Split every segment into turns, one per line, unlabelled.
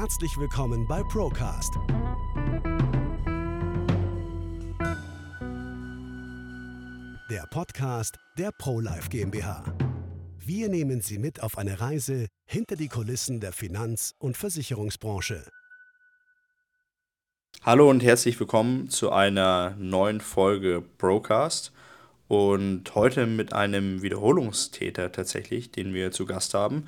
Herzlich willkommen bei Procast. Der Podcast der ProLife GmbH. Wir nehmen Sie mit auf eine Reise hinter die Kulissen der Finanz- und Versicherungsbranche.
Hallo und herzlich willkommen zu einer neuen Folge Procast. Und heute mit einem Wiederholungstäter tatsächlich, den wir zu Gast haben.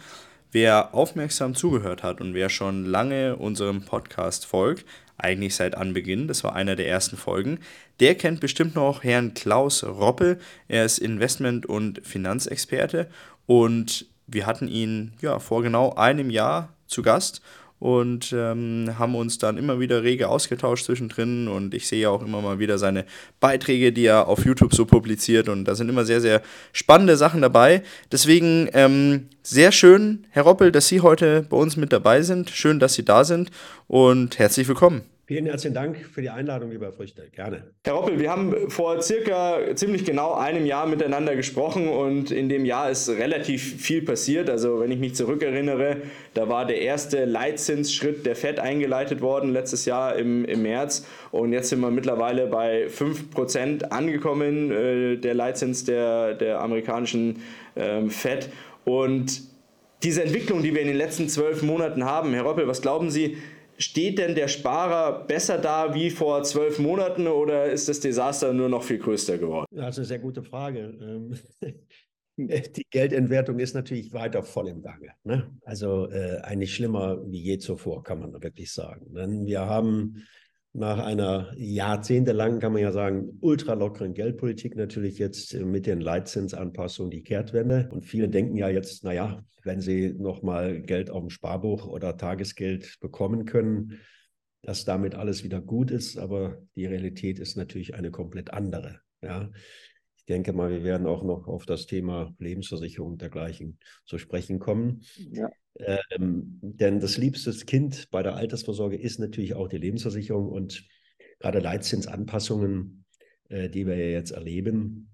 Wer aufmerksam zugehört hat und wer schon lange unserem Podcast folgt, eigentlich seit Anbeginn, das war einer der ersten Folgen, der kennt bestimmt noch Herrn Klaus Roppe. Er ist Investment- und Finanzexperte und wir hatten ihn ja vor genau einem Jahr zu Gast und ähm, haben uns dann immer wieder rege ausgetauscht zwischendrin und ich sehe auch immer mal wieder seine Beiträge, die er auf YouTube so publiziert und da sind immer sehr, sehr spannende Sachen dabei. Deswegen ähm, sehr schön, Herr Roppel, dass Sie heute bei uns mit dabei sind. Schön, dass Sie da sind und herzlich willkommen.
Vielen herzlichen Dank für die Einladung, lieber Früchte. Gerne.
Herr Roppel, wir haben vor circa ziemlich genau einem Jahr miteinander gesprochen und in dem Jahr ist relativ viel passiert. Also wenn ich mich zurückerinnere, da war der erste Leitzinsschritt der FED eingeleitet worden letztes Jahr im, im März und jetzt sind wir mittlerweile bei 5% angekommen, äh, der Leitzins der, der amerikanischen äh, FED. Und diese Entwicklung, die wir in den letzten zwölf Monaten haben, Herr Roppel, was glauben Sie, Steht denn der Sparer besser da wie vor zwölf Monaten oder ist das Desaster nur noch viel größer geworden?
Das ist eine sehr gute Frage. Ähm, die Geldentwertung ist natürlich weiter voll im Gange. Ne? Also äh, eigentlich schlimmer wie je zuvor, kann man wirklich sagen. Denn wir haben nach einer jahrzehntelangen, kann man ja sagen, ultralockeren Geldpolitik natürlich jetzt mit den Leitzinsanpassungen die Kehrtwende. Und viele denken ja jetzt, naja, wenn sie nochmal Geld auf dem Sparbuch oder Tagesgeld bekommen können, dass damit alles wieder gut ist. Aber die Realität ist natürlich eine komplett andere. Ja. Ich denke mal, wir werden auch noch auf das Thema Lebensversicherung und dergleichen zu sprechen kommen. Ja. Ähm, denn das liebste Kind bei der Altersvorsorge ist natürlich auch die Lebensversicherung und gerade Leitzinsanpassungen, äh, die wir ja jetzt erleben,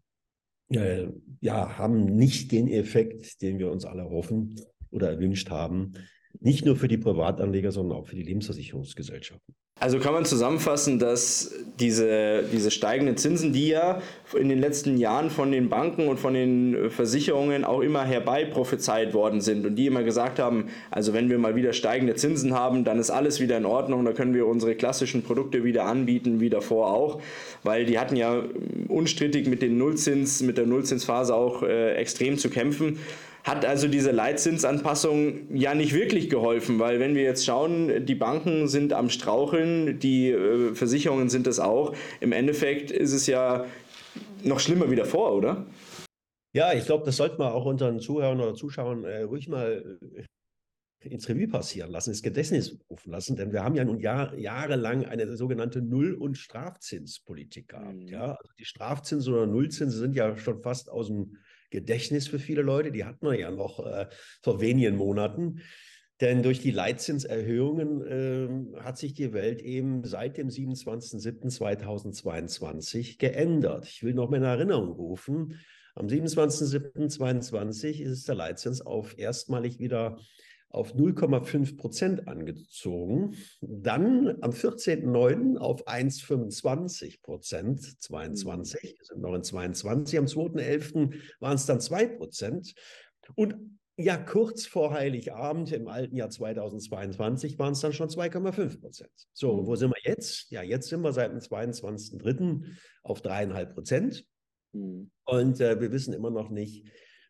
äh, ja, haben nicht den Effekt, den wir uns alle hoffen oder erwünscht haben. Nicht nur für die Privatanleger, sondern auch für die Lebensversicherungsgesellschaften.
Also kann man zusammenfassen, dass diese, diese steigenden Zinsen, die ja in den letzten Jahren von den Banken und von den Versicherungen auch immer herbei prophezeit worden sind und die immer gesagt haben, also wenn wir mal wieder steigende Zinsen haben, dann ist alles wieder in Ordnung, da können wir unsere klassischen Produkte wieder anbieten, wie davor auch, weil die hatten ja unstrittig mit den Nullzins, mit der Nullzinsphase auch äh, extrem zu kämpfen hat also diese Leitzinsanpassung ja nicht wirklich geholfen, weil wenn wir jetzt schauen, die Banken sind am Straucheln, die äh, Versicherungen sind es auch. Im Endeffekt ist es ja noch schlimmer wie davor, oder?
Ja, ich glaube, das sollte man auch unseren Zuhörern oder Zuschauern äh, ruhig mal äh, ins Revue passieren lassen, ins Gedächtnis rufen lassen, denn wir haben ja nun Jahr, jahrelang eine sogenannte Null- und Strafzinspolitik gehabt. Mhm. Ja? Also die Strafzinsen oder Nullzinsen sind ja schon fast aus dem Gedächtnis für viele Leute. Die hatten wir ja noch äh, vor wenigen Monaten. Denn durch die Leitzinserhöhungen äh, hat sich die Welt eben seit dem 27.07.2022 geändert. Ich will noch mal in Erinnerung rufen, am 27.07.2022 ist der Leitzins auf erstmalig wieder auf 0,5 Prozent angezogen. Dann am 14.09. auf 1,25 Prozent, 22, wir sind noch in 22. Am 2.11. waren es dann 2 Prozent. Und ja, kurz vor Heiligabend im alten Jahr 2022 waren es dann schon 2,5 Prozent. So, wo sind wir jetzt? Ja, jetzt sind wir seit dem 22.03. auf 3,5 Prozent. Mhm. Und äh, wir wissen immer noch nicht,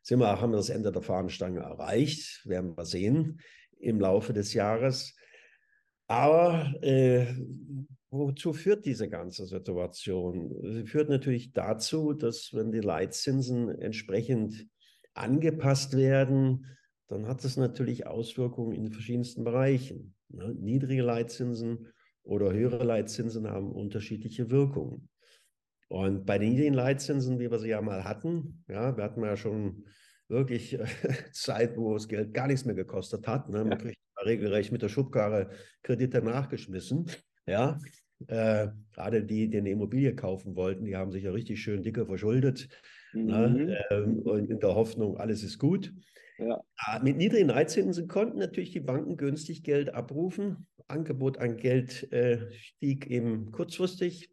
sind wir, haben wir das Ende der Fahnenstange erreicht, werden wir sehen im Laufe des Jahres. Aber äh, wozu führt diese ganze Situation? Sie führt natürlich dazu, dass wenn die Leitzinsen entsprechend angepasst werden, dann hat das natürlich Auswirkungen in verschiedensten Bereichen. Ne? Niedrige Leitzinsen oder höhere Leitzinsen haben unterschiedliche Wirkungen. Und bei den niedrigen Leitzinsen, wie wir sie ja mal hatten, ja, wir hatten ja schon wirklich äh, Zeit, wo das Geld gar nichts mehr gekostet hat. Ne? Man ja. kriegt regelrecht mit der Schubkarre Kredite nachgeschmissen. Ja, äh, gerade die, die eine Immobilie kaufen wollten, die haben sich ja richtig schön dicke verschuldet. Ne? Mhm. Ne? Ähm, und in der Hoffnung, alles ist gut. Ja. Mit niedrigen Leitzinsen konnten natürlich die Banken günstig Geld abrufen. Angebot an Geld äh, stieg eben kurzfristig.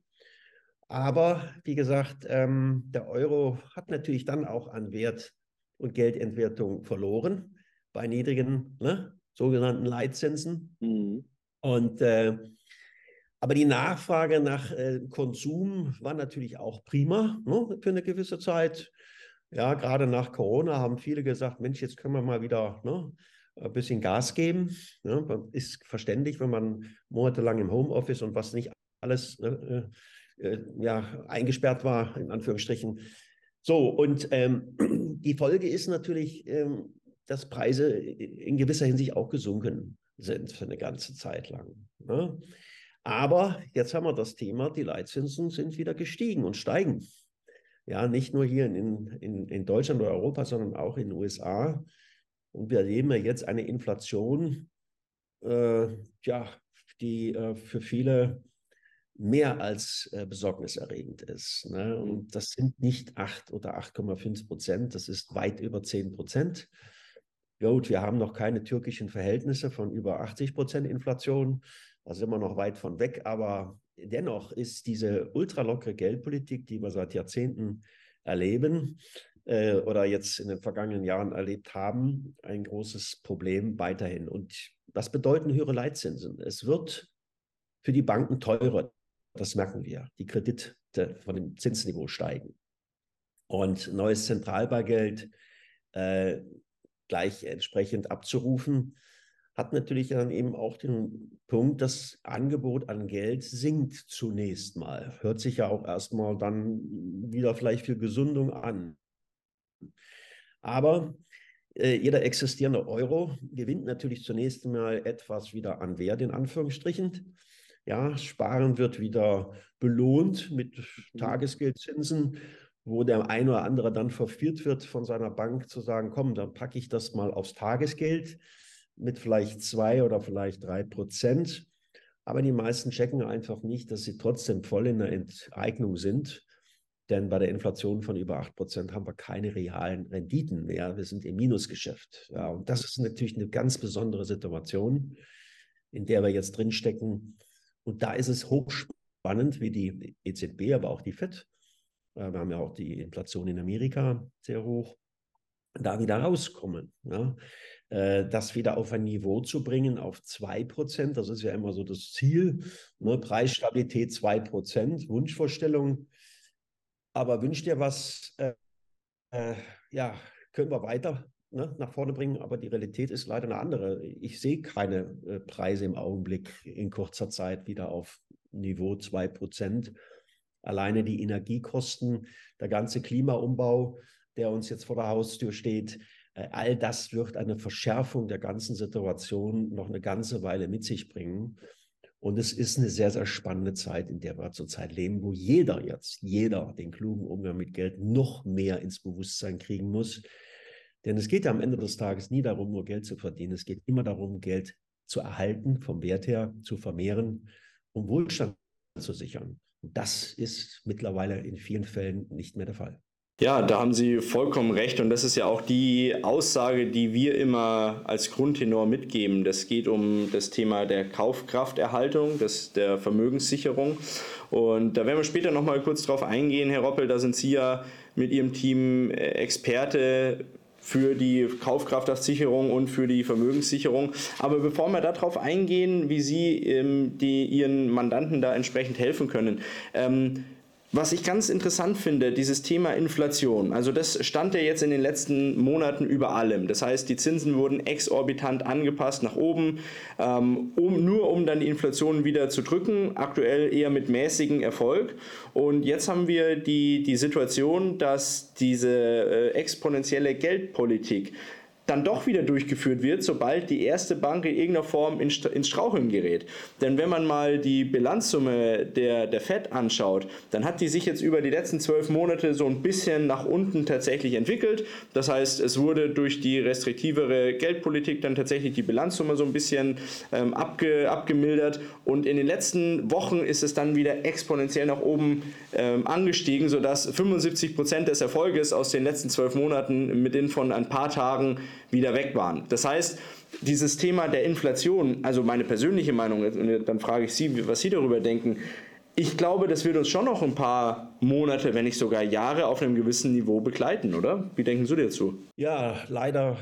Aber wie gesagt, ähm, der Euro hat natürlich dann auch an Wert und Geldentwertung verloren bei niedrigen ne, sogenannten Leitzinsen. Mhm. Und äh, aber die Nachfrage nach äh, Konsum war natürlich auch prima ne, für eine gewisse Zeit. Ja, gerade nach Corona haben viele gesagt, Mensch, jetzt können wir mal wieder ne, ein bisschen Gas geben. Ne? Ist verständlich, wenn man monatelang im Homeoffice und was nicht alles ne, äh, äh, ja, eingesperrt war, in Anführungsstrichen. So, und ähm, die Folge ist natürlich, ähm, dass Preise in gewisser Hinsicht auch gesunken sind für eine ganze Zeit lang. Ne? Aber jetzt haben wir das Thema, die Leitzinsen sind wieder gestiegen und steigen. Ja, nicht nur hier in, in, in Deutschland oder Europa, sondern auch in den USA. Und wir erleben ja jetzt eine Inflation, äh, ja, die äh, für viele mehr als äh, besorgniserregend ist. Ne? Und das sind nicht 8 oder 8,5 Prozent, das ist weit über 10 Prozent. Gut, wir haben noch keine türkischen Verhältnisse von über 80 Prozent Inflation. Da sind wir noch weit von weg, aber dennoch ist diese ultralockere Geldpolitik, die wir seit Jahrzehnten erleben äh, oder jetzt in den vergangenen Jahren erlebt haben, ein großes Problem weiterhin. Und was bedeuten höhere Leitzinsen? Es wird für die Banken teurer. Das merken wir. Die Kredite von dem Zinsniveau steigen. Und neues Zentralbargeld äh, gleich entsprechend abzurufen, hat natürlich dann eben auch den Punkt, das Angebot an Geld sinkt zunächst mal. Hört sich ja auch erstmal dann wieder vielleicht für Gesundung an. Aber äh, jeder existierende Euro gewinnt natürlich zunächst mal etwas wieder an Wert, in Anführungsstrichen. Ja, Sparen wird wieder belohnt mit mhm. Tagesgeldzinsen, wo der eine oder andere dann verführt wird von seiner Bank zu sagen, komm, dann packe ich das mal aufs Tagesgeld mit vielleicht zwei oder vielleicht drei Prozent. Aber die meisten checken einfach nicht, dass sie trotzdem voll in der Enteignung sind. Denn bei der Inflation von über 8 Prozent haben wir keine realen Renditen mehr. Wir sind im Minusgeschäft. Ja, und das ist natürlich eine ganz besondere Situation, in der wir jetzt drinstecken. Und da ist es hochspannend, wie die EZB, aber auch die FED. Äh, wir haben ja auch die Inflation in Amerika sehr hoch, da wieder rauskommen. Ja. Äh, das wieder auf ein Niveau zu bringen, auf 2%. Das ist ja immer so das Ziel. Ne? Preisstabilität 2%, Wunschvorstellung. Aber wünscht ihr was, äh, äh, ja, können wir weiter ne, nach vorne bringen, aber die Realität ist leider eine andere. Ich sehe keine äh, Preise im Augenblick in kurzer Zeit wieder auf Niveau 2%. Alleine die Energiekosten, der ganze Klimaumbau, der uns jetzt vor der Haustür steht, äh, all das wird eine Verschärfung der ganzen Situation noch eine ganze Weile mit sich bringen. Und es ist eine sehr, sehr spannende Zeit, in der wir zurzeit leben, wo jeder jetzt, jeder den klugen Umgang mit Geld noch mehr ins Bewusstsein kriegen muss. Denn es geht ja am Ende des Tages nie darum, nur Geld zu verdienen. Es geht immer darum, Geld zu erhalten, vom Wert her zu vermehren, um Wohlstand zu sichern. Und das ist mittlerweile in vielen Fällen nicht mehr der Fall.
Ja, da haben Sie vollkommen recht und das ist ja auch die Aussage, die wir immer als Grundtenor mitgeben. Das geht um das Thema der Kaufkrafterhaltung, das, der Vermögenssicherung und da werden wir später nochmal kurz drauf eingehen, Herr Roppel, da sind Sie ja mit Ihrem Team äh, Experte für die Kaufkraftsicherung und für die Vermögenssicherung. Aber bevor wir darauf eingehen, wie Sie ähm, die, Ihren Mandanten da entsprechend helfen können, ähm, was ich ganz interessant finde, dieses Thema Inflation, also das stand ja jetzt in den letzten Monaten über allem. Das heißt, die Zinsen wurden exorbitant angepasst nach oben, ähm, um, nur um dann die Inflation wieder zu drücken, aktuell eher mit mäßigem Erfolg. Und jetzt haben wir die, die Situation, dass diese äh, exponentielle Geldpolitik dann doch wieder durchgeführt wird, sobald die erste Bank in irgendeiner Form ins Straucheln gerät. Denn wenn man mal die Bilanzsumme der, der FED anschaut, dann hat die sich jetzt über die letzten zwölf Monate so ein bisschen nach unten tatsächlich entwickelt. Das heißt, es wurde durch die restriktivere Geldpolitik dann tatsächlich die Bilanzsumme so ein bisschen ähm, abge, abgemildert. Und in den letzten Wochen ist es dann wieder exponentiell nach oben ähm, angestiegen, sodass 75 Prozent des Erfolges aus den letzten zwölf Monaten mit den von ein paar Tagen wieder weg waren. Das heißt, dieses Thema der Inflation, also meine persönliche Meinung, und dann frage ich Sie, was Sie darüber denken, ich glaube, das wird uns schon noch ein paar Monate, wenn nicht sogar Jahre auf einem gewissen Niveau begleiten, oder? Wie denken Sie dazu?
Ja, leider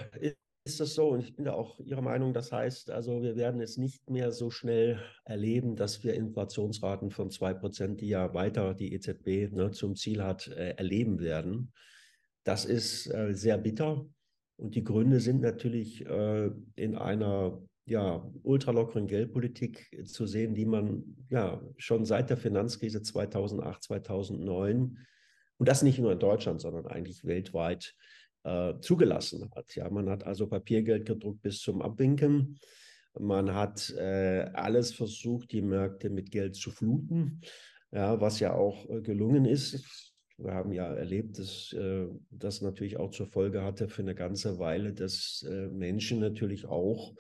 ist das so. Und ich bin da auch Ihrer Meinung. Das heißt, also wir werden es nicht mehr so schnell erleben, dass wir Inflationsraten von 2%, die ja weiter die EZB ne, zum Ziel hat, äh, erleben werden. Das ist äh, sehr bitter. Und die Gründe sind natürlich äh, in einer ja, ultralockeren Geldpolitik zu sehen, die man ja schon seit der Finanzkrise 2008, 2009 und das nicht nur in Deutschland, sondern eigentlich weltweit äh, zugelassen hat. Ja, man hat also Papiergeld gedruckt bis zum Abwinken. Man hat äh, alles versucht, die Märkte mit Geld zu fluten, ja, was ja auch äh, gelungen ist. Wir haben ja erlebt, dass äh, das natürlich auch zur Folge hatte für eine ganze Weile, dass äh, Menschen natürlich auch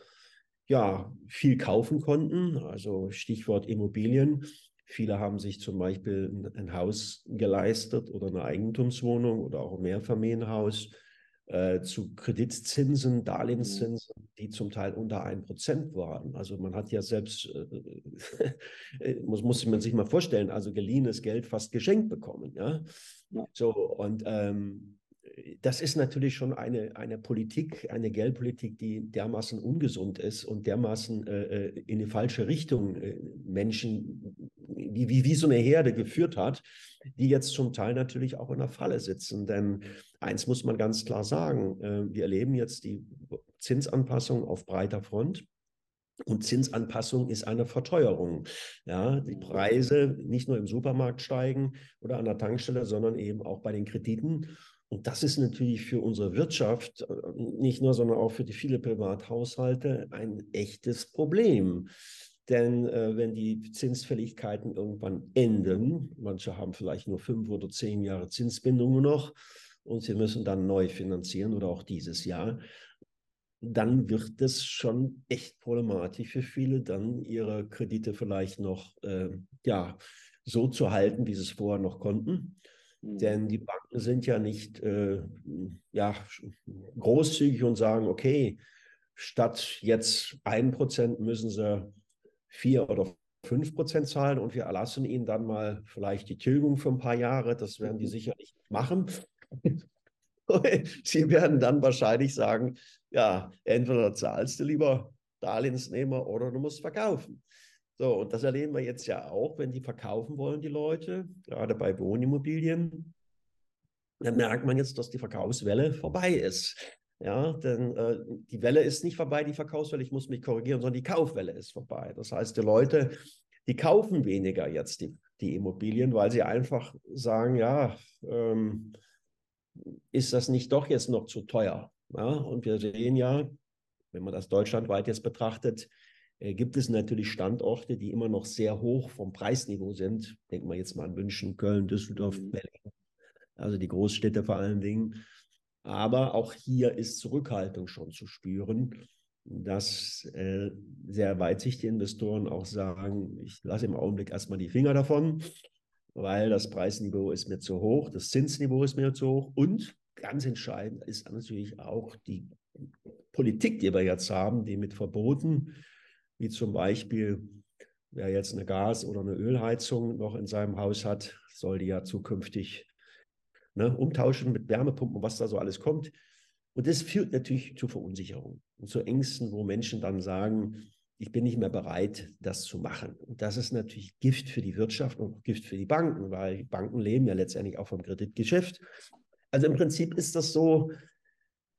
ja, viel kaufen konnten. Also Stichwort Immobilien. Viele haben sich zum Beispiel ein, ein Haus geleistet oder eine Eigentumswohnung oder auch ein Mehrfamilienhaus äh, zu Kreditzinsen, Darlehenszinsen, die zum Teil unter ein Prozent waren. Also man hat ja selbst, äh, äh, muss, muss man sich mal vorstellen, also geliehenes Geld fast geschenkt bekommen. Ja? ja. So, und ähm, das ist natürlich schon eine, eine Politik, eine Geldpolitik, die dermaßen ungesund ist und dermaßen äh, äh, in die falsche Richtung äh, Menschen wie, wie, wie so eine Herde geführt hat, die jetzt zum Teil natürlich auch in der Falle sitzen. Denn eins muss man ganz klar sagen, äh, wir erleben jetzt die Zinsanpassung auf breiter Front. Und Zinsanpassung ist eine Verteuerung. Ja, die Preise nicht nur im Supermarkt steigen oder an der Tankstelle, sondern eben auch bei den Krediten. Und das ist natürlich für unsere Wirtschaft, äh, nicht nur, sondern auch für die viele Privathaushalte ein echtes Problem. Denn äh, wenn die Zinsfälligkeiten irgendwann enden, manche haben vielleicht nur fünf oder zehn Jahre Zinsbindungen noch und sie müssen dann neu finanzieren oder auch dieses Jahr, dann wird es schon echt problematisch für viele, dann ihre Kredite vielleicht noch äh, ja, so zu halten, wie sie es vorher noch konnten. Denn mhm. die Banken sind ja nicht äh, ja, großzügig und sagen, okay, statt jetzt ein Prozent müssen sie vier oder fünf Prozent zahlen und wir erlassen ihnen dann mal vielleicht die Tilgung für ein paar Jahre. Das werden die mhm. sicherlich machen. Sie werden dann wahrscheinlich sagen, ja, entweder zahlst du lieber Darlehensnehmer oder du musst verkaufen. So, und das erleben wir jetzt ja auch, wenn die verkaufen wollen, die Leute, gerade bei Wohnimmobilien. Dann merkt man jetzt, dass die Verkaufswelle vorbei ist. Ja, denn äh, die Welle ist nicht vorbei, die Verkaufswelle, ich muss mich korrigieren, sondern die Kaufwelle ist vorbei. Das heißt, die Leute, die kaufen weniger jetzt die, die Immobilien, weil sie einfach sagen, ja, ähm, ist das nicht doch jetzt noch zu teuer? Ja, und wir sehen ja, wenn man das deutschlandweit jetzt betrachtet, gibt es natürlich Standorte, die immer noch sehr hoch vom Preisniveau sind. Denken wir jetzt mal an München, Köln, Düsseldorf, mhm. Berlin, also die Großstädte vor allen Dingen. Aber auch hier ist Zurückhaltung schon zu spüren, dass äh, sehr weitsichtige Investoren auch sagen, ich lasse im Augenblick erstmal die Finger davon, weil das Preisniveau ist mir zu hoch, das Zinsniveau ist mir zu hoch und ganz entscheidend ist natürlich auch die Politik, die wir jetzt haben, die mit Verboten wie zum Beispiel, wer jetzt eine Gas- oder eine Ölheizung noch in seinem Haus hat, soll die ja zukünftig ne, umtauschen mit Wärmepumpen, was da so alles kommt. Und das führt natürlich zu Verunsicherung und zu Ängsten, wo Menschen dann sagen, ich bin nicht mehr bereit, das zu machen. Und das ist natürlich Gift für die Wirtschaft und Gift für die Banken, weil Banken leben ja letztendlich auch vom Kreditgeschäft. Also im Prinzip ist das so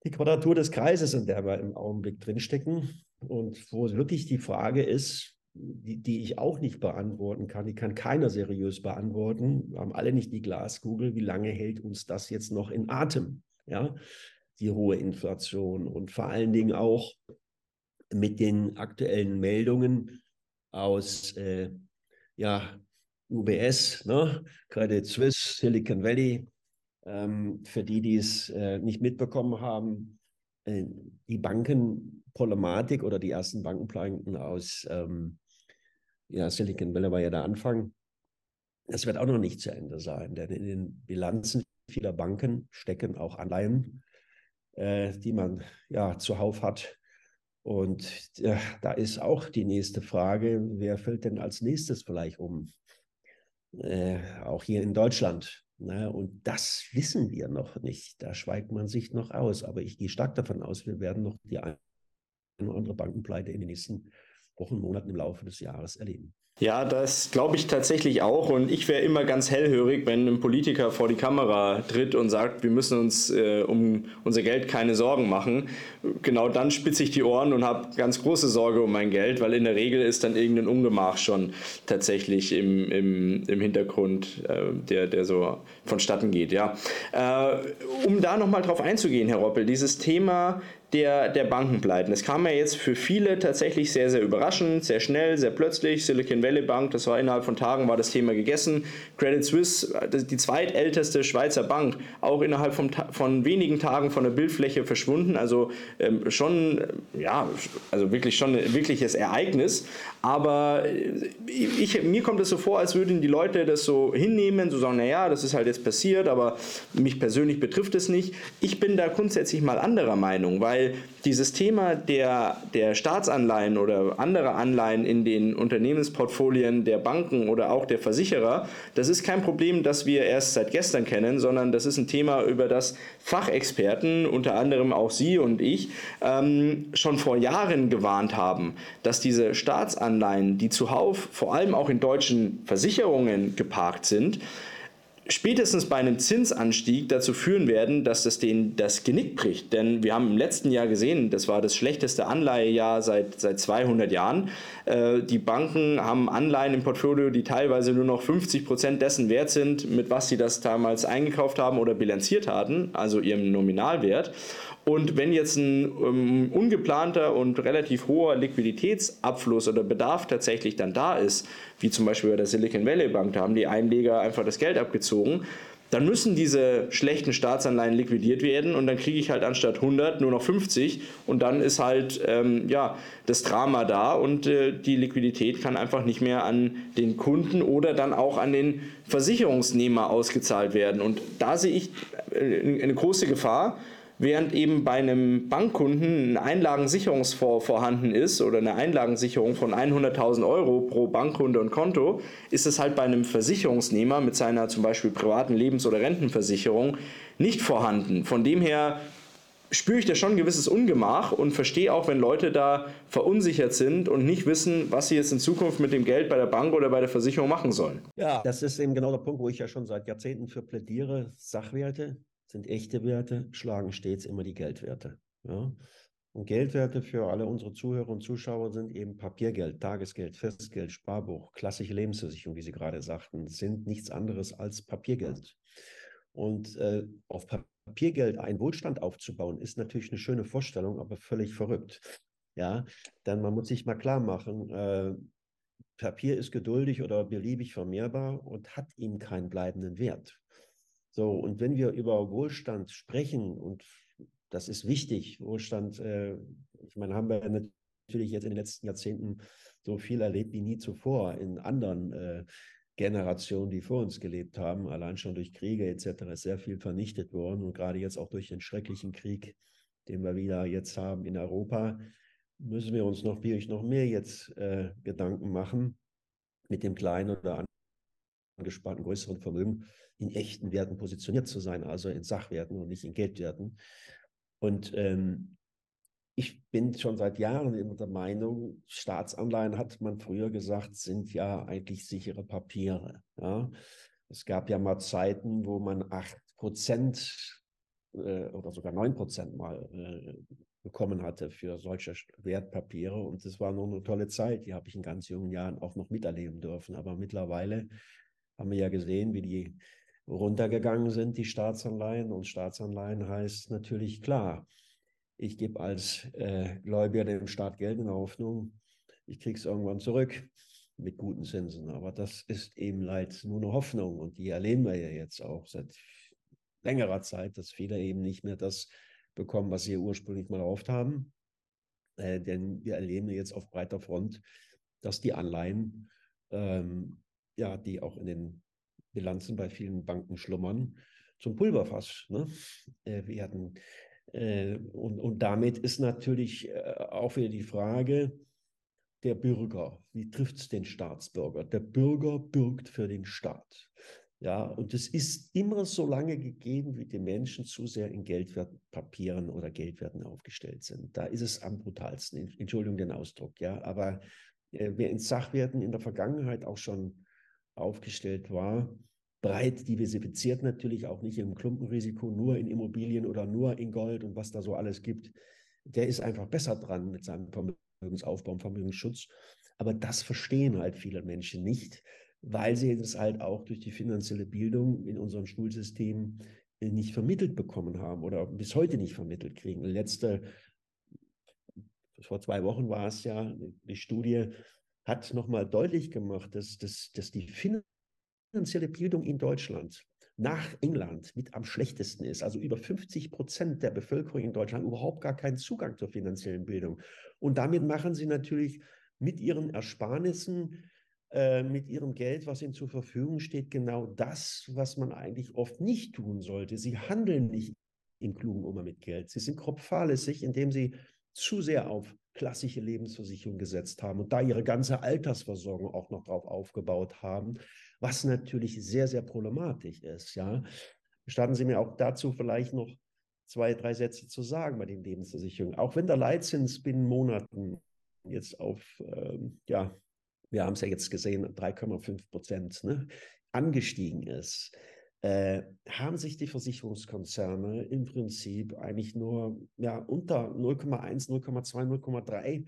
die Quadratur des Kreises, in der wir im Augenblick drinstecken und wo wirklich die Frage ist, die, die ich auch nicht beantworten kann, die kann keiner seriös beantworten. Wir haben alle nicht die Glaskugel, wie lange hält uns das jetzt noch in Atem? Ja, die hohe Inflation und vor allen Dingen auch mit den aktuellen Meldungen aus äh, ja, UBS, ne? Credit Suisse, Silicon Valley. Ähm, für die, die es äh, nicht mitbekommen haben, äh, die Bankenproblematik oder die ersten Bankenplanken aus ähm, ja, Silicon Valley war ja der Anfang. Das wird auch noch nicht zu Ende sein, denn in den Bilanzen vieler Banken stecken auch Anleihen, äh, die man ja zuhauf hat. Und äh, da ist auch die nächste Frage, wer fällt denn als nächstes vielleicht um? Äh, auch hier in Deutschland. Ne? Und das wissen wir noch nicht. Da schweigt man sich noch aus. Aber ich gehe stark davon aus, wir werden noch die eine oder andere Bankenpleite in den nächsten Wochen, Monaten im Laufe des Jahres erleben.
Ja, das glaube ich tatsächlich auch. Und ich wäre immer ganz hellhörig, wenn ein Politiker vor die Kamera tritt und sagt, wir müssen uns äh, um unser Geld keine Sorgen machen. Genau dann spitze ich die Ohren und habe ganz große Sorge um mein Geld, weil in der Regel ist dann irgendein Ungemach schon tatsächlich im, im, im Hintergrund, äh, der, der so vonstatten geht. Ja. Äh, um da nochmal drauf einzugehen, Herr Roppel, dieses Thema der, der Bankenpleiten. Es kam ja jetzt für viele tatsächlich sehr, sehr überraschend, sehr schnell, sehr plötzlich. Silicon Valley Bank, das war innerhalb von Tagen, war das Thema gegessen. Credit Suisse, die zweitälteste Schweizer Bank, auch innerhalb von, von wenigen Tagen von der Bildfläche verschwunden. Also ähm, schon, ja, also wirklich schon ein wirkliches Ereignis. Aber äh, ich, mir kommt es so vor, als würden die Leute das so hinnehmen, so sagen, naja, das ist halt jetzt passiert, aber mich persönlich betrifft es nicht. Ich bin da grundsätzlich mal anderer Meinung, weil weil dieses Thema der, der Staatsanleihen oder anderer Anleihen in den Unternehmensportfolien der Banken oder auch der Versicherer, das ist kein Problem, das wir erst seit gestern kennen, sondern das ist ein Thema, über das Fachexperten, unter anderem auch Sie und ich, ähm, schon vor Jahren gewarnt haben, dass diese Staatsanleihen, die zuhauf vor allem auch in deutschen Versicherungen geparkt sind, spätestens bei einem Zinsanstieg dazu führen werden, dass das denen das Genick bricht. Denn wir haben im letzten Jahr gesehen, das war das schlechteste Anleihejahr seit, seit 200 Jahren. Äh, die Banken haben Anleihen im Portfolio, die teilweise nur noch 50 Prozent dessen wert sind, mit was sie das damals eingekauft haben oder bilanziert hatten, also ihrem Nominalwert. Und wenn jetzt ein ähm, ungeplanter und relativ hoher Liquiditätsabfluss oder Bedarf tatsächlich dann da ist, wie zum Beispiel bei der Silicon Valley Bank, da haben die Einleger einfach das Geld abgezogen, dann müssen diese schlechten Staatsanleihen liquidiert werden und dann kriege ich halt anstatt 100 nur noch 50 und dann ist halt ähm, ja, das Drama da und äh, die Liquidität kann einfach nicht mehr an den Kunden oder dann auch an den Versicherungsnehmer ausgezahlt werden. Und da sehe ich äh, eine große Gefahr, während eben bei einem Bankkunden ein Einlagensicherungsfonds vorhanden ist oder eine Einlagensicherung von 100.000 Euro pro Bankkunde und Konto, ist es halt bei einem Versicherungsnehmer mit seiner zum Beispiel privaten Lebens- oder Rentenversicherung nicht vorhanden. Von dem her spüre ich da schon ein gewisses Ungemach und verstehe auch, wenn Leute da verunsichert sind und nicht wissen, was sie jetzt in Zukunft mit dem Geld bei der Bank oder bei der Versicherung machen sollen.
Ja, das ist eben genau der Punkt, wo ich ja schon seit Jahrzehnten für plädiere. Sachwerte sind echte Werte, schlagen stets immer die Geldwerte. Ja? Und Geldwerte für alle unsere Zuhörer und Zuschauer sind eben Papiergeld, Tagesgeld, Festgeld, Sparbuch, klassische Lebensversicherung, wie Sie gerade sagten, sind nichts anderes als Papiergeld. Und äh, auf Papiergeld einen Wohlstand aufzubauen, ist natürlich eine schöne Vorstellung, aber völlig verrückt. Ja, denn man muss sich mal klar machen, äh, Papier ist geduldig oder beliebig vermehrbar und hat ihm keinen bleibenden Wert. So, und wenn wir über Wohlstand sprechen, und das ist wichtig, Wohlstand, äh, ich meine, haben wir natürlich jetzt in den letzten Jahrzehnten so viel erlebt wie nie zuvor in anderen äh, Generationen, die vor uns gelebt haben, allein schon durch Kriege etc. ist sehr viel vernichtet worden und gerade jetzt auch durch den schrecklichen Krieg, den wir wieder jetzt haben in Europa, müssen wir uns noch, noch mehr jetzt äh, Gedanken machen mit dem kleinen oder angespannten größeren Vermögen in echten Werten positioniert zu sein, also in Sachwerten und nicht in Geldwerten. Und ähm, ich bin schon seit Jahren immer der Meinung, Staatsanleihen, hat man früher gesagt, sind ja eigentlich sichere Papiere. Ja? Es gab ja mal Zeiten, wo man 8 Prozent äh, oder sogar 9 Prozent mal äh, bekommen hatte für solche Wertpapiere. Und das war noch eine tolle Zeit. Die habe ich in ganz jungen Jahren auch noch miterleben dürfen. Aber mittlerweile haben wir ja gesehen, wie die runtergegangen sind, die Staatsanleihen. Und Staatsanleihen heißt natürlich klar, ich gebe als äh, Gläubiger dem Staat Geld in der Hoffnung, ich kriege es irgendwann zurück mit guten Zinsen. Aber das ist eben leid nur eine Hoffnung. Und die erleben wir ja jetzt auch seit längerer Zeit, dass viele eben nicht mehr das bekommen, was sie ursprünglich mal erhofft haben. Äh, denn wir erleben jetzt auf breiter Front, dass die Anleihen ähm, ja, die auch in den Bilanzen bei vielen Banken schlummern, zum Pulverfass ne, äh, werden. Äh, und, und damit ist natürlich äh, auch wieder die Frage, der Bürger, wie trifft es den Staatsbürger? Der Bürger bürgt für den Staat. Ja, und es ist immer so lange gegeben, wie die Menschen zu sehr in Geldwertpapieren oder Geldwerten aufgestellt sind. Da ist es am brutalsten. Entschuldigung den Ausdruck, ja. Aber äh, wer in Sachwerten in der Vergangenheit auch schon aufgestellt war, breit diversifiziert natürlich auch nicht im Klumpenrisiko, nur in Immobilien oder nur in Gold und was da so alles gibt, der ist einfach besser dran mit seinem Vermögensaufbau und Vermögensschutz. Aber das verstehen halt viele Menschen nicht weil sie es halt auch durch die finanzielle Bildung in unserem Schulsystem nicht vermittelt bekommen haben oder bis heute nicht vermittelt kriegen. Letzte, vor zwei Wochen war es ja, die Studie hat nochmal deutlich gemacht, dass, dass, dass die finanzielle Bildung in Deutschland nach England mit am schlechtesten ist. Also über 50 Prozent der Bevölkerung in Deutschland überhaupt gar keinen Zugang zur finanziellen Bildung. Und damit machen sie natürlich mit ihren Ersparnissen äh, mit ihrem Geld, was ihnen zur Verfügung steht, genau das, was man eigentlich oft nicht tun sollte. Sie handeln nicht in klugen Umgang mit Geld. Sie sind grob indem sie zu sehr auf klassische Lebensversicherung gesetzt haben und da ihre ganze Altersversorgung auch noch drauf aufgebaut haben, was natürlich sehr, sehr problematisch ist. Ja, gestatten Sie mir auch dazu vielleicht noch zwei, drei Sätze zu sagen bei den Lebensversicherungen. Auch wenn der Leitzins binnen Monaten jetzt auf ähm, ja, wir haben es ja jetzt gesehen, 3,5 Prozent ne, angestiegen ist, äh, haben sich die Versicherungskonzerne im Prinzip eigentlich nur ja, unter 0,1, 0,2, 0,3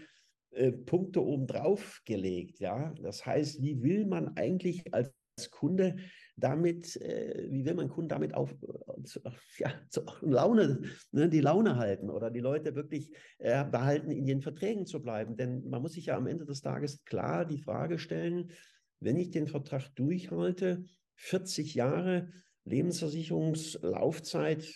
äh, Punkte obendrauf gelegt. Ja? Das heißt, wie will man eigentlich als Kunde damit, äh, wie will man Kunden damit auf, äh, ja, zu Laune, ne, die Laune halten oder die Leute wirklich äh, behalten, in ihren Verträgen zu bleiben? Denn man muss sich ja am Ende des Tages klar die Frage stellen, wenn ich den Vertrag durchhalte, 40 Jahre Lebensversicherungslaufzeit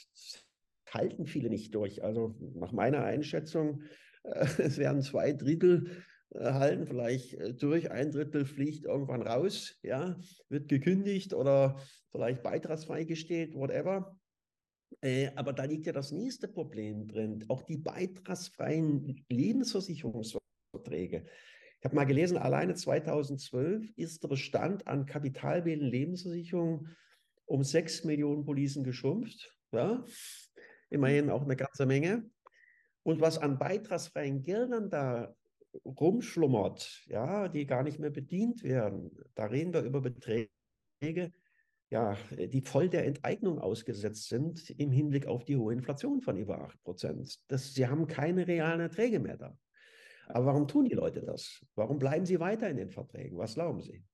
halten viele nicht durch. Also nach meiner Einschätzung, äh, es werden zwei Drittel äh, halten vielleicht äh, durch, ein Drittel fliegt irgendwann raus, ja, wird gekündigt oder vielleicht beitragsfrei gestellt, whatever. Äh, aber da liegt ja das nächste Problem drin, auch die beitragsfreien Lebensversicherungsverträge. Ich habe mal gelesen, alleine 2012 ist der Bestand an kapitalbildenden Lebensversicherungen um 6 Millionen Policen geschrumpft. Ja? Immerhin auch eine ganze Menge. Und was an beitragsfreien Geldern da rumschlummert, ja, die gar nicht mehr bedient werden. Da reden wir über Beträge, ja, die voll der Enteignung ausgesetzt sind im Hinblick auf die hohe Inflation von über 8 Prozent. sie haben keine realen Erträge mehr da. Aber warum tun die Leute das? Warum bleiben sie weiter in den Verträgen? Was glauben Sie?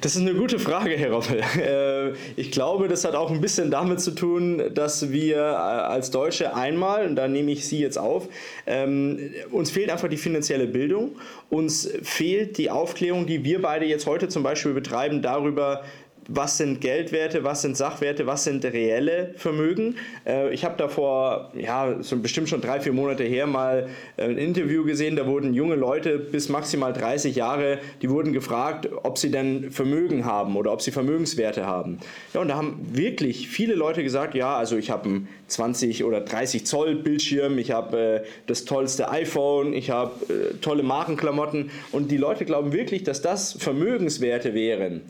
Das ist eine gute Frage, Herr Roppel. Äh, ich glaube, das hat auch ein bisschen damit zu tun, dass wir äh, als Deutsche einmal, und da nehme ich Sie jetzt auf, ähm, uns fehlt einfach die finanzielle Bildung, uns fehlt die Aufklärung, die wir beide jetzt heute zum Beispiel betreiben, darüber, was sind Geldwerte, was sind Sachwerte, was sind reelle Vermögen. Äh, ich habe da vor, ja, so bestimmt schon drei, vier Monate her mal äh, ein Interview gesehen, da wurden junge Leute bis maximal 30 Jahre, die wurden gefragt, ob sie denn Vermögen haben oder ob sie Vermögenswerte haben. Ja, und da haben wirklich viele Leute gesagt, ja, also ich habe einen 20 oder 30 Zoll Bildschirm, ich habe äh, das tollste iPhone, ich habe äh, tolle Markenklamotten und die Leute glauben wirklich, dass das Vermögenswerte wären.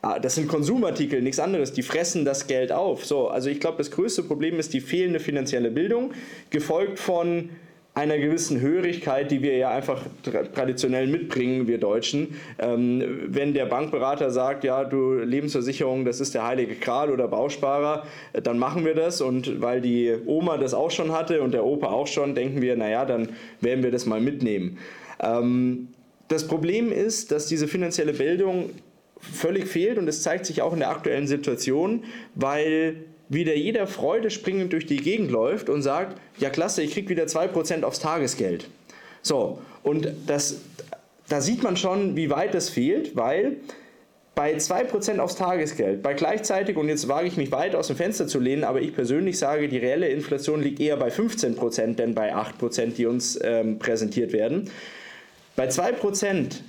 Ah, das sind Konsumartikel, nichts anderes. Die fressen das Geld auf. So, also ich glaube, das größte Problem ist die fehlende finanzielle Bildung, gefolgt von einer gewissen Hörigkeit, die wir ja einfach traditionell mitbringen, wir Deutschen. Ähm, wenn der Bankberater sagt, ja, du Lebensversicherung, das ist der heilige Kral oder Bausparer, äh, dann machen wir das. Und weil die Oma das auch schon hatte und der Opa auch schon, denken wir, naja, dann werden wir das mal mitnehmen. Ähm, das Problem ist, dass diese finanzielle Bildung völlig fehlt und es zeigt sich auch in der aktuellen Situation, weil wieder jeder Freude springend durch die Gegend läuft und sagt, ja klasse, ich kriege wieder 2% aufs Tagesgeld. So, und das, da sieht man schon, wie weit das fehlt, weil bei 2% aufs Tagesgeld, bei gleichzeitig, und jetzt wage ich mich weit aus dem Fenster zu lehnen, aber ich persönlich sage, die reelle Inflation liegt eher bei 15%, denn bei 8%, die uns ähm, präsentiert werden. Bei 2%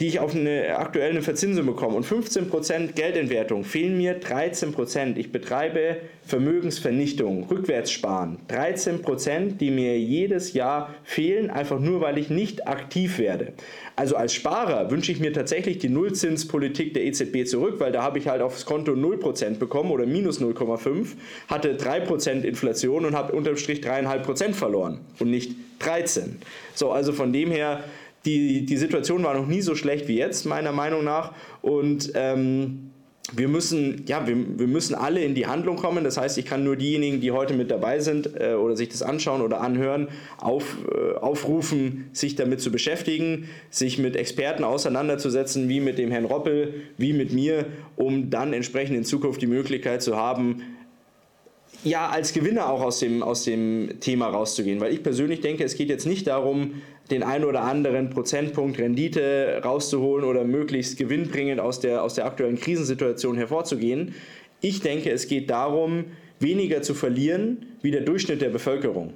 die ich auf eine aktuelle Verzinsung bekomme und 15% Geldentwertung, fehlen mir 13%. Ich betreibe Vermögensvernichtung, Rückwärtssparen. 13%, die mir jedes Jahr fehlen, einfach nur weil ich nicht aktiv werde. Also als Sparer wünsche ich mir tatsächlich die Nullzinspolitik der EZB zurück, weil da habe ich halt aufs Konto 0% bekommen oder minus 0,5, hatte 3% Inflation und habe unterm Strich 3,5% verloren und nicht 13. So, also von dem her die, die Situation war noch nie so schlecht wie jetzt, meiner Meinung nach. Und ähm, wir müssen, ja, wir, wir müssen alle in die Handlung kommen. Das heißt, ich kann nur diejenigen, die heute mit dabei sind äh, oder sich das anschauen oder anhören, auf, äh, aufrufen, sich damit zu beschäftigen, sich mit Experten auseinanderzusetzen, wie mit dem Herrn Roppel, wie mit mir, um dann entsprechend in Zukunft die Möglichkeit zu haben, ja, als Gewinner auch aus dem, aus dem Thema rauszugehen. Weil ich persönlich denke, es geht jetzt nicht darum, den einen oder anderen Prozentpunkt Rendite rauszuholen oder möglichst gewinnbringend aus der, aus der aktuellen Krisensituation hervorzugehen. Ich denke, es geht darum, weniger zu verlieren wie der Durchschnitt der Bevölkerung.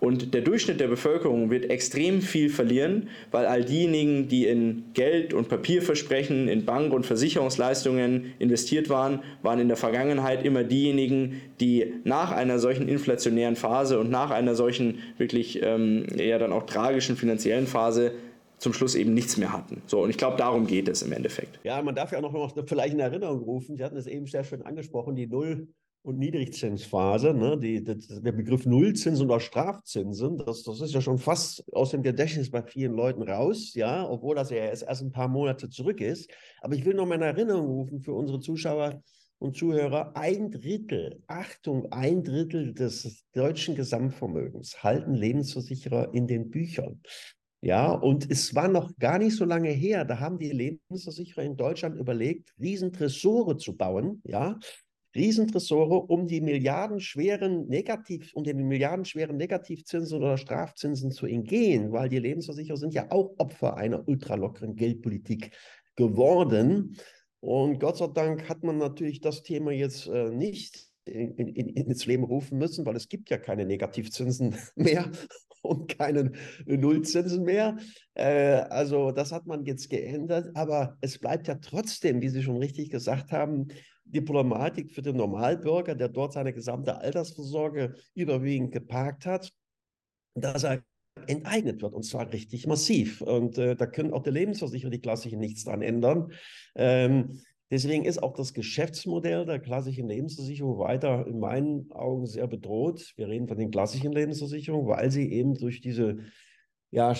Und der Durchschnitt der Bevölkerung wird extrem viel verlieren, weil all diejenigen, die in Geld und Papierversprechen, in Bank- und Versicherungsleistungen investiert waren, waren in der Vergangenheit immer diejenigen, die nach einer solchen inflationären Phase und nach einer solchen wirklich ähm, eher dann auch tragischen finanziellen Phase zum Schluss eben nichts mehr hatten. So, und ich glaube, darum geht es im Endeffekt.
Ja, man darf ja auch noch vielleicht in Erinnerung rufen, Sie hatten es eben sehr schön angesprochen, die Null- und Niedrigzinsphase, ne, die, die, der Begriff Nullzinsen oder Strafzinsen, das, das ist ja schon fast aus dem Gedächtnis bei vielen Leuten raus, ja, obwohl das ja erst, erst ein paar Monate zurück ist. Aber ich will noch mal in Erinnerung rufen für unsere Zuschauer und Zuhörer, ein Drittel, Achtung, ein Drittel des deutschen Gesamtvermögens halten Lebensversicherer in den Büchern. Ja, und es war noch gar nicht so lange her, da haben die Lebensversicherer in Deutschland überlegt, Riesentresore zu bauen, ja, Riesentresore, um die milliardenschweren Negativ, um den milliardenschweren Negativzinsen oder Strafzinsen zu entgehen, weil die Lebensversicherer sind ja auch Opfer einer ultralockeren Geldpolitik geworden. Und Gott sei Dank hat man natürlich das Thema jetzt äh, nicht in, in, ins Leben rufen müssen, weil es gibt ja keine Negativzinsen mehr und keine Nullzinsen mehr. Äh, also das hat man jetzt geändert, aber es bleibt ja trotzdem, wie Sie schon richtig gesagt haben, die Problematik für den Normalbürger, der dort seine gesamte Altersvorsorge überwiegend geparkt hat, dass er enteignet wird und zwar richtig massiv. Und äh, da können auch die Lebensversicherer, die klassischen, nichts dran ändern. Ähm, deswegen ist auch das Geschäftsmodell der klassischen Lebensversicherung weiter in meinen Augen sehr bedroht. Wir reden von den klassischen Lebensversicherungen, weil sie eben durch diese ja,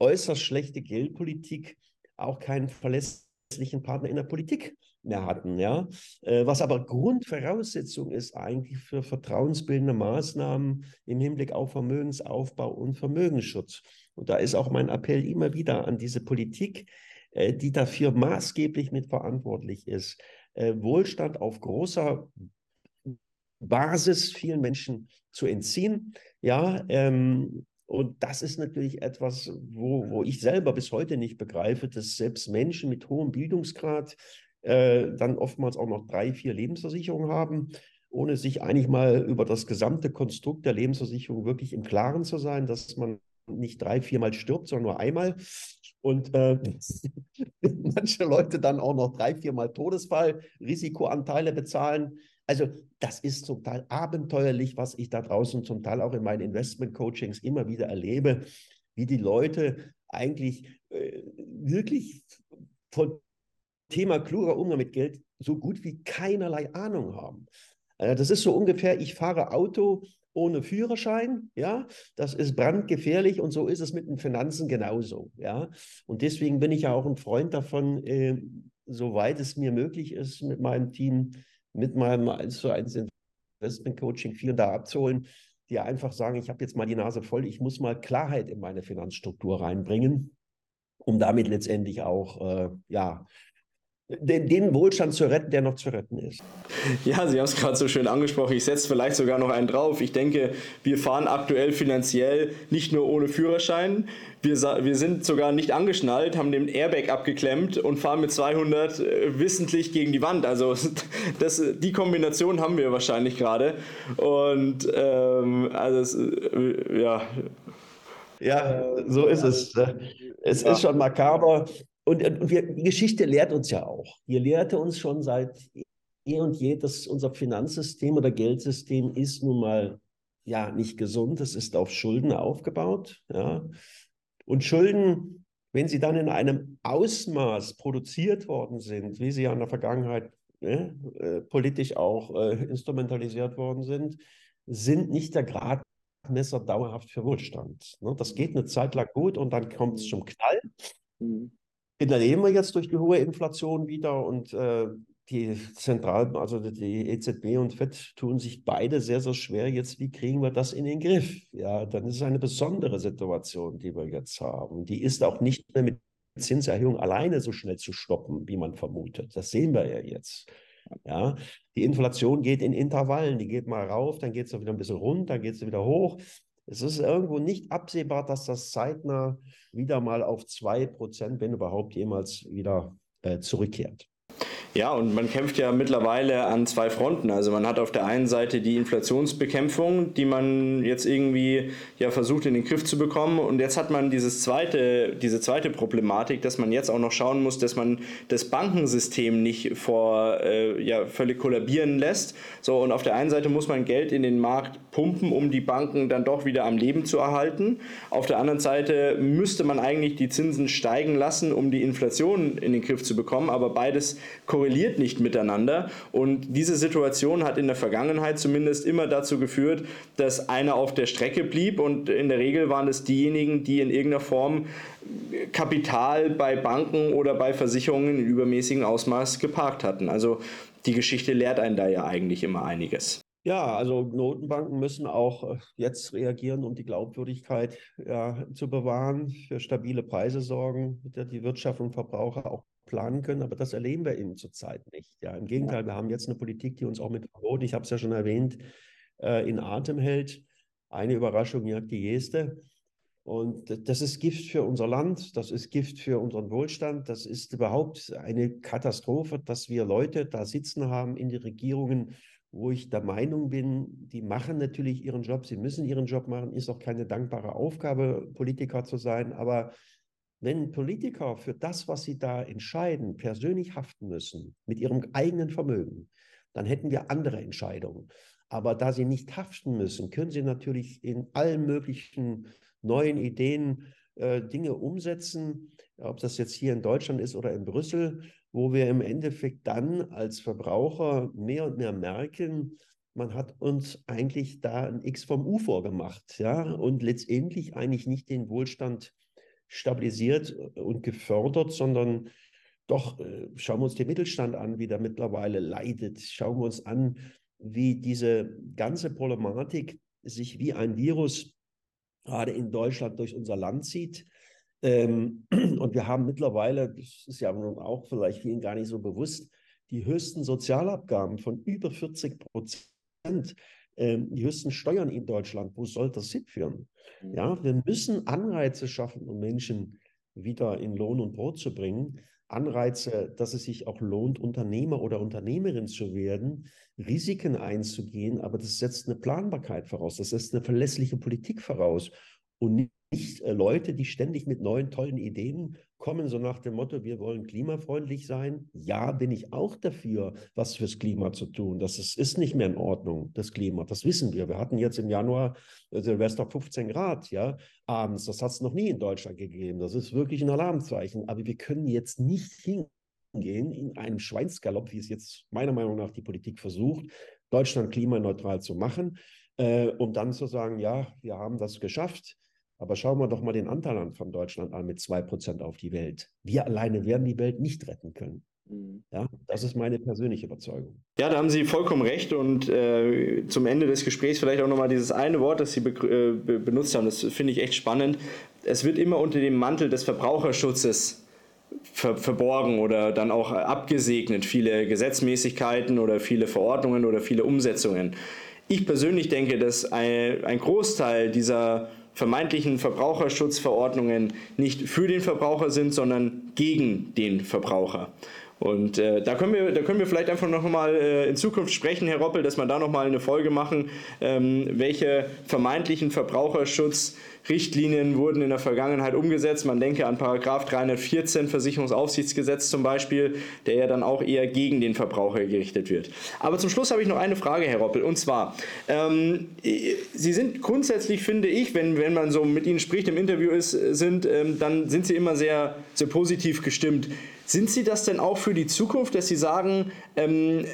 äußerst schlechte Geldpolitik auch keinen verlässlichen Partner in der Politik mehr hatten. Ja? Äh, was aber Grundvoraussetzung ist eigentlich für vertrauensbildende Maßnahmen im Hinblick auf Vermögensaufbau und Vermögensschutz. Und da ist auch mein Appell immer wieder an diese Politik, äh, die dafür maßgeblich mitverantwortlich ist, äh, Wohlstand auf großer Basis vielen Menschen zu entziehen. Ja, ähm, und das ist natürlich etwas, wo, wo ich selber bis heute nicht begreife, dass selbst Menschen mit hohem Bildungsgrad äh, dann oftmals auch noch drei, vier Lebensversicherungen haben, ohne sich eigentlich mal über das gesamte Konstrukt der Lebensversicherung wirklich im Klaren zu sein, dass man nicht drei, viermal stirbt, sondern nur einmal. Und äh, manche Leute dann auch noch drei, viermal Todesfall, Risikoanteile bezahlen. Also das ist zum Teil abenteuerlich, was ich da draußen zum Teil auch in meinen Investment-Coachings immer wieder erlebe, wie die Leute eigentlich äh, wirklich von Thema kluger Umgang mit Geld so gut wie keinerlei Ahnung haben. Äh, das ist so ungefähr, ich fahre Auto ohne Führerschein, ja, das ist brandgefährlich und so ist es mit den Finanzen genauso, ja. Und deswegen bin ich ja auch ein Freund davon, äh, soweit es mir möglich ist, mit meinem Team, mit meinem 1 zu 1 Investment Coaching vielen da abzuholen, die einfach sagen, ich habe jetzt mal die Nase voll, ich muss mal Klarheit in meine Finanzstruktur reinbringen, um damit letztendlich auch, äh, ja, den, den, Wohlstand zu retten, der noch zu retten ist.
Ja, Sie haben es gerade so schön angesprochen. Ich setze vielleicht sogar noch einen drauf. Ich denke, wir fahren aktuell finanziell nicht nur ohne Führerschein. Wir, wir sind sogar nicht angeschnallt, haben den Airbag abgeklemmt und fahren mit 200 äh, wissentlich gegen die Wand. Also das, die Kombination haben wir wahrscheinlich gerade. Und ähm, also es, äh, ja.
Ja, so ist es. Es ja. ist schon makaber und, und wir, die Geschichte lehrt uns ja auch. Die lehrte uns schon seit eh und je, dass unser Finanzsystem oder Geldsystem ist nun mal ja nicht gesund. Es ist auf Schulden aufgebaut. Ja. Und Schulden, wenn sie dann in einem Ausmaß produziert worden sind, wie sie ja in der Vergangenheit ne, äh, politisch auch äh, instrumentalisiert worden sind, sind nicht der Gradmesser dauerhaft für Wohlstand. Ne? Das geht eine Zeit lang gut und dann kommt es zum Knall. Mhm. Erleben wir jetzt durch die hohe Inflation wieder und äh, die Zentral, also die EZB und FED tun sich beide sehr, sehr schwer. Jetzt, wie kriegen wir das in den Griff? Ja, dann ist es eine besondere Situation, die wir jetzt haben. Die ist auch nicht mehr mit Zinserhöhung alleine so schnell zu stoppen, wie man vermutet. Das sehen wir ja jetzt. Ja, die Inflation geht in Intervallen. Die geht mal rauf, dann geht es wieder ein bisschen runter, dann geht es wieder hoch. Es ist irgendwo nicht absehbar, dass das zeitnah wieder mal auf 2%, wenn überhaupt jemals wieder äh, zurückkehrt.
Ja, und man kämpft ja mittlerweile an zwei Fronten. Also man hat auf der einen Seite die Inflationsbekämpfung, die man jetzt irgendwie ja versucht in den Griff zu bekommen. Und jetzt hat man dieses zweite, diese zweite Problematik, dass man jetzt auch noch schauen muss, dass man das Bankensystem nicht vor äh, ja, völlig kollabieren lässt. So, und auf der einen Seite muss man Geld in den Markt pumpen, um die Banken dann doch wieder am Leben zu erhalten. Auf der anderen Seite müsste man eigentlich die Zinsen steigen lassen, um die Inflation in den Griff zu bekommen. Aber beides korrigiert korreliert nicht miteinander. Und diese Situation hat in der Vergangenheit zumindest immer dazu geführt, dass einer auf der Strecke blieb. Und in der Regel waren es diejenigen, die in irgendeiner Form Kapital bei Banken oder bei Versicherungen in übermäßigem Ausmaß geparkt hatten. Also die Geschichte lehrt einen da ja eigentlich immer einiges.
Ja, also Notenbanken müssen auch äh, jetzt reagieren, um die Glaubwürdigkeit ja, zu bewahren, für stabile Preise sorgen, die Wirtschaft und Verbraucher auch planen können, aber das erleben wir eben zurzeit nicht. Ja, Im Gegenteil, wir haben jetzt eine Politik, die uns auch mit Verboten, ich habe es ja schon erwähnt, äh, in Atem hält. Eine Überraschung jagt die nächste. Und das ist Gift für unser Land, das ist Gift für unseren Wohlstand, das ist überhaupt eine Katastrophe, dass wir Leute da sitzen haben in den Regierungen, wo ich der Meinung bin, die machen natürlich ihren Job, sie müssen ihren Job machen, ist auch keine dankbare Aufgabe, Politiker zu sein, aber wenn Politiker für das, was sie da entscheiden, persönlich haften müssen, mit ihrem eigenen Vermögen, dann hätten wir andere Entscheidungen. Aber da sie nicht haften müssen, können sie natürlich in allen möglichen neuen Ideen äh, Dinge umsetzen, ob das jetzt hier in Deutschland ist oder in Brüssel, wo wir im Endeffekt dann als Verbraucher mehr und mehr merken, man hat uns eigentlich da ein X vom U vorgemacht, ja, und letztendlich eigentlich nicht den Wohlstand stabilisiert und gefördert, sondern doch äh, schauen wir uns den Mittelstand an, wie der mittlerweile leidet. Schauen wir uns an, wie diese ganze Problematik sich wie ein Virus gerade in Deutschland durch unser Land zieht. Ähm, und wir haben mittlerweile, das ist ja nun auch vielleicht vielen gar nicht so bewusst, die höchsten Sozialabgaben von über 40 Prozent, ähm, die höchsten Steuern in Deutschland. Wo soll das hinführen? Ja, wir müssen Anreize schaffen, um Menschen wieder in Lohn und Brot zu bringen. Anreize, dass es sich auch lohnt, Unternehmer oder Unternehmerin zu werden, Risiken einzugehen, aber das setzt eine Planbarkeit voraus, das setzt eine verlässliche Politik voraus und nicht äh, Leute, die ständig mit neuen, tollen Ideen kommen, so nach dem Motto, wir wollen klimafreundlich sein. Ja, bin ich auch dafür, was fürs Klima zu tun. Das ist, ist nicht mehr in Ordnung, das Klima. Das wissen wir. Wir hatten jetzt im Januar äh, Silvester 15 Grad, ja, abends. Das hat es noch nie in Deutschland gegeben. Das ist wirklich ein Alarmzeichen. Aber wir können jetzt nicht hingehen in einem Schweinsgalopp, wie es jetzt meiner Meinung nach die Politik versucht, Deutschland klimaneutral zu machen, äh, um dann zu sagen, ja, wir haben das geschafft aber schauen wir doch mal den Anteil an von Deutschland an mit 2% auf die Welt. Wir alleine werden die Welt nicht retten können. Mhm. Ja, das ist meine persönliche Überzeugung.
Ja, da haben Sie vollkommen recht. Und äh, zum Ende des Gesprächs vielleicht auch nochmal dieses eine Wort, das Sie be äh, benutzt haben. Das finde ich echt spannend. Es wird immer unter dem Mantel des Verbraucherschutzes ver verborgen oder dann auch abgesegnet. Viele Gesetzmäßigkeiten oder viele Verordnungen oder viele Umsetzungen. Ich persönlich denke, dass ein, ein Großteil dieser vermeintlichen Verbraucherschutzverordnungen nicht für den Verbraucher sind, sondern gegen den Verbraucher. Und äh, da, können wir, da können wir vielleicht einfach noch mal äh, in Zukunft sprechen, Herr Roppel, dass wir da noch mal eine Folge machen, ähm, welche vermeintlichen Verbraucherschutz Richtlinien wurden in der Vergangenheit umgesetzt. Man denke an Paragraph 314 Versicherungsaufsichtsgesetz zum Beispiel, der ja dann auch eher gegen den Verbraucher gerichtet wird. Aber zum Schluss habe ich noch eine Frage, Herr Roppel, und zwar, ähm, Sie sind grundsätzlich, finde ich, wenn, wenn man so mit Ihnen spricht, im Interview ist, sind, ähm, dann sind Sie immer sehr, sehr positiv gestimmt. Sind Sie das denn auch für die Zukunft, dass Sie sagen, ähm,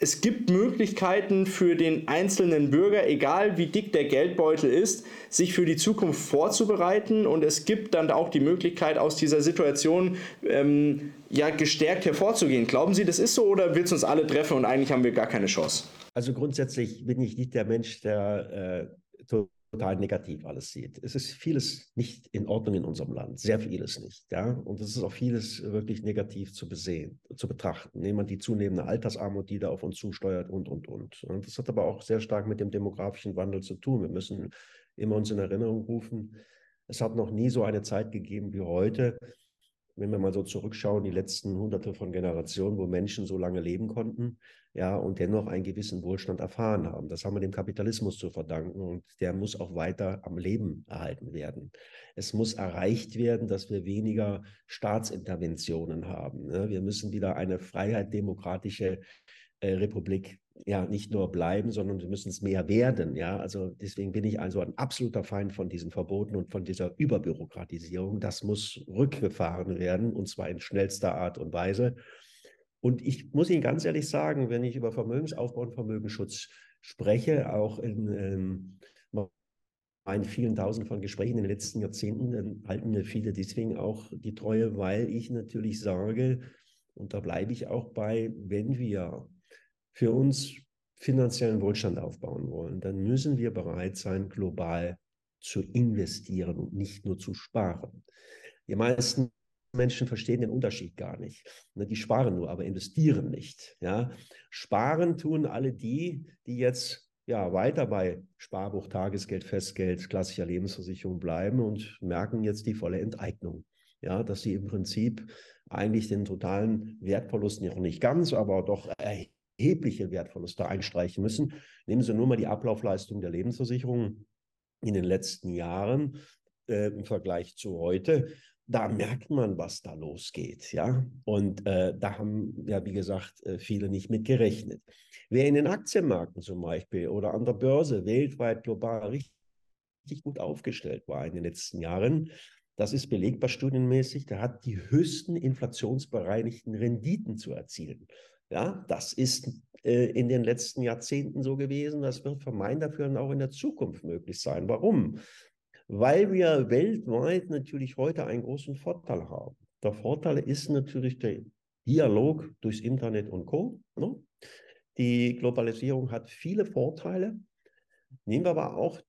es gibt Möglichkeiten für den einzelnen Bürger, egal wie dick der Geldbeutel ist, sich für die Zukunft vorzubereiten und es gibt dann auch die Möglichkeit, aus dieser Situation ähm, ja gestärkt hervorzugehen. Glauben Sie, das ist so oder wird es uns alle treffen und eigentlich haben wir gar keine Chance?
Also grundsätzlich bin ich nicht der Mensch, der äh, total negativ alles sieht. Es ist vieles nicht in Ordnung in unserem Land, sehr vieles nicht. Ja? Und es ist auch vieles wirklich negativ zu besehen, zu betrachten. Nehmen wir die zunehmende Altersarmut, die da auf uns zusteuert und, und, und. Und das hat aber auch sehr stark mit dem demografischen Wandel zu tun. Wir müssen immer uns in Erinnerung rufen, es hat noch nie so eine Zeit gegeben wie heute, wenn wir mal so zurückschauen, die letzten hunderte von Generationen, wo Menschen so lange leben konnten, ja, und dennoch einen gewissen Wohlstand erfahren haben. Das haben wir dem Kapitalismus zu verdanken und der muss auch weiter am Leben erhalten werden. Es muss erreicht werden, dass wir weniger Staatsinterventionen haben. Ne? Wir müssen wieder eine freiheit demokratische äh, Republik ja nicht nur bleiben, sondern wir müssen es mehr werden. Ja, also deswegen bin ich also ein absoluter Feind von diesen Verboten und von dieser Überbürokratisierung. Das muss rückgefahren werden und zwar in schnellster Art und Weise. Und ich muss Ihnen ganz ehrlich sagen, wenn ich über Vermögensaufbau und Vermögensschutz spreche, auch in ähm, meinen vielen Tausenden von Gesprächen in den letzten Jahrzehnten, dann halten mir viele deswegen auch die Treue, weil ich natürlich sage, und da bleibe ich auch bei, wenn wir für uns finanziellen Wohlstand aufbauen wollen, dann müssen wir bereit sein, global zu investieren und nicht nur zu sparen. Die meisten Menschen verstehen den Unterschied gar nicht. Ne, die sparen nur, aber investieren nicht. Ja? Sparen tun alle die, die jetzt ja, weiter bei Sparbuch, Tagesgeld, Festgeld, klassischer Lebensversicherung bleiben und merken jetzt die volle Enteignung. Ja, dass sie im Prinzip eigentlich den totalen Wertverlust noch nicht ganz, aber doch erhebliche Wertverluste einstreichen müssen. Nehmen Sie nur mal die Ablaufleistung der Lebensversicherung in den letzten Jahren äh, im Vergleich zu heute. Da merkt man, was da losgeht, ja. Und äh, da haben ja, wie gesagt, äh, viele nicht mit gerechnet. Wer in den Aktienmärkten zum Beispiel oder an der Börse weltweit global richtig gut aufgestellt war in den letzten Jahren, das ist belegbar studienmäßig, der hat die höchsten inflationsbereinigten Renditen zu erzielen. Ja, das ist äh, in den letzten Jahrzehnten so gewesen. Das wird von meinen Dafürhalten auch in der Zukunft möglich sein. Warum? Weil wir weltweit natürlich heute einen großen Vorteil haben. Der Vorteil ist natürlich der Dialog durchs Internet und Co. Ne? Die Globalisierung hat viele Vorteile. Nehmen wir aber auch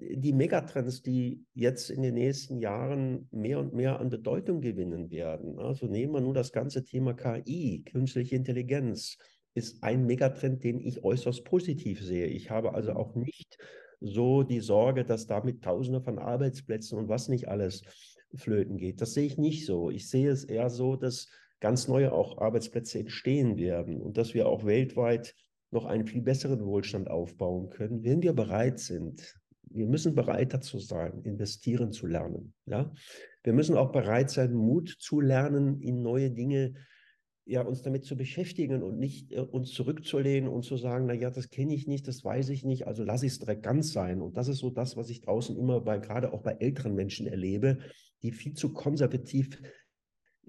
die Megatrends, die jetzt in den nächsten Jahren mehr und mehr an Bedeutung gewinnen werden. Also nehmen wir nur das ganze Thema KI, künstliche Intelligenz, ist ein Megatrend, den ich äußerst positiv sehe. Ich habe also auch nicht so die Sorge, dass damit Tausende von Arbeitsplätzen und was nicht alles flöten geht. Das sehe ich nicht so. Ich sehe es eher so, dass ganz neue auch Arbeitsplätze entstehen werden und dass wir auch weltweit noch einen viel besseren Wohlstand aufbauen können, wenn wir bereit sind, wir müssen bereit dazu sein, investieren zu lernen. Ja? Wir müssen auch bereit sein, Mut zu lernen, in neue Dinge, ja, uns damit zu beschäftigen und nicht äh, uns zurückzulehnen und zu sagen, na ja, das kenne ich nicht, das weiß ich nicht, also lasse ich es direkt ganz sein. Und das ist so das, was ich draußen immer bei, gerade auch bei älteren Menschen erlebe, die viel zu konservativ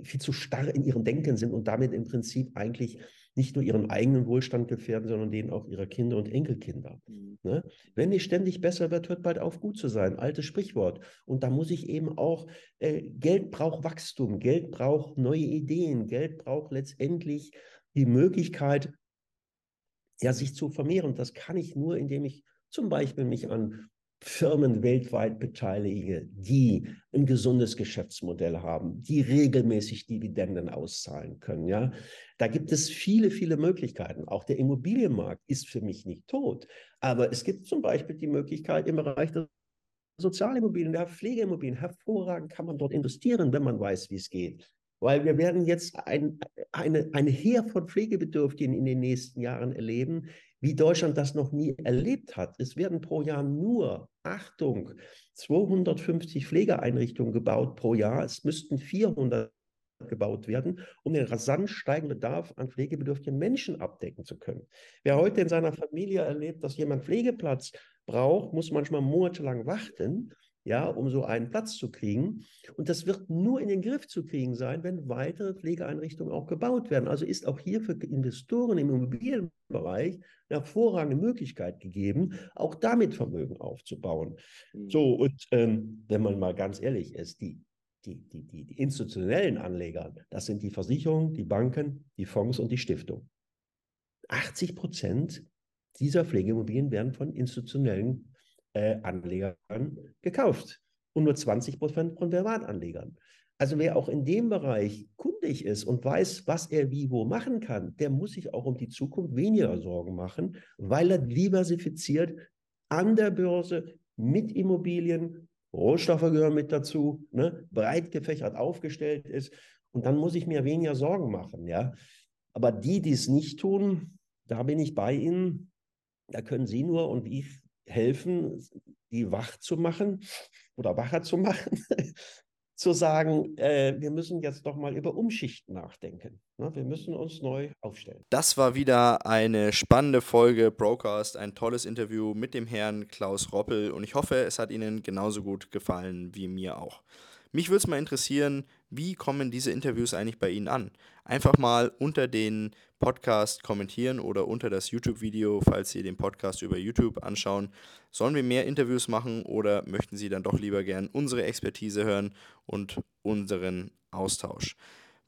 viel zu starr in ihrem Denken sind und damit im Prinzip eigentlich nicht nur ihren eigenen Wohlstand gefährden, sondern den auch ihrer Kinder und Enkelkinder. Mhm. Ne? Wenn es ständig besser wird, hört bald auf, gut zu sein. Altes Sprichwort. Und da muss ich eben auch, äh, Geld braucht Wachstum, Geld braucht neue Ideen, Geld braucht letztendlich die Möglichkeit, ja, sich zu vermehren. Das kann ich nur, indem ich zum Beispiel mich an Firmen weltweit beteilige, die ein gesundes Geschäftsmodell haben, die regelmäßig Dividenden auszahlen können. Ja, da gibt es viele, viele Möglichkeiten. Auch der Immobilienmarkt ist für mich nicht tot, aber es gibt zum Beispiel die Möglichkeit im Bereich der Sozialimmobilien, der Pflegeimmobilien. Hervorragend kann man dort investieren, wenn man weiß, wie es geht. Weil wir werden jetzt ein, eine, eine Heer von Pflegebedürftigen in den nächsten Jahren erleben, wie Deutschland das noch nie erlebt hat. Es werden pro Jahr nur, Achtung, 250 Pflegeeinrichtungen gebaut pro Jahr. Es müssten 400 gebaut werden, um den rasant steigenden Bedarf an pflegebedürftigen Menschen abdecken zu können. Wer heute in seiner Familie erlebt, dass jemand Pflegeplatz braucht, muss manchmal monatelang warten, ja, um so einen Platz zu kriegen. Und das wird nur in den Griff zu kriegen sein, wenn weitere Pflegeeinrichtungen auch gebaut werden. Also ist auch hier für Investoren im Immobilienbereich eine hervorragende Möglichkeit gegeben, auch damit Vermögen aufzubauen. Mhm. So, und ähm, wenn man mal ganz ehrlich ist, die, die, die, die, die institutionellen Anleger, das sind die Versicherungen, die Banken, die Fonds und die Stiftungen. 80 Prozent dieser Pflegeimmobilien werden von institutionellen äh, Anlegern gekauft und nur 20 Prozent von Privatanlegern. Also wer auch in dem Bereich kundig ist und weiß, was er wie wo machen kann, der muss sich auch um die Zukunft weniger Sorgen machen, weil er diversifiziert an der Börse mit Immobilien, Rohstoffe gehören mit dazu, ne, breit gefächert aufgestellt ist. Und dann muss ich mir weniger Sorgen machen. Ja? Aber die, die es nicht tun, da bin ich bei Ihnen. Da können Sie nur und ich helfen, die wach zu machen oder wacher zu machen, zu sagen, äh, wir müssen jetzt doch mal über Umschichten nachdenken. Ne? Wir müssen uns neu aufstellen.
Das war wieder eine spannende Folge Broadcast, ein tolles Interview mit dem Herrn Klaus Roppel und ich hoffe, es hat Ihnen genauso gut gefallen wie mir auch. Mich würde es mal interessieren, wie kommen diese Interviews eigentlich bei Ihnen an? Einfach mal unter den Podcast kommentieren oder unter das YouTube-Video, falls Sie den Podcast über YouTube anschauen. Sollen wir mehr Interviews machen oder möchten Sie dann doch lieber gern unsere Expertise hören und unseren Austausch?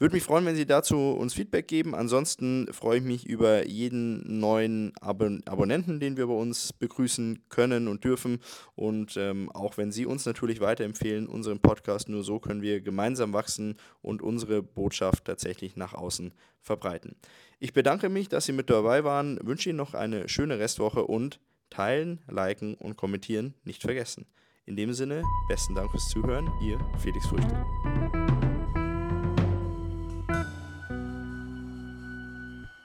Würde mich freuen, wenn Sie dazu uns Feedback geben. Ansonsten freue ich mich über jeden neuen Abon Abonnenten, den wir bei uns begrüßen können und dürfen. Und ähm, auch wenn Sie uns natürlich weiterempfehlen, unseren Podcast, nur so können wir gemeinsam wachsen und unsere Botschaft tatsächlich nach außen verbreiten. Ich bedanke mich, dass Sie mit dabei waren, wünsche Ihnen noch eine schöne Restwoche und teilen, liken und kommentieren nicht vergessen. In dem Sinne, besten Dank fürs Zuhören, Ihr Felix Früchte.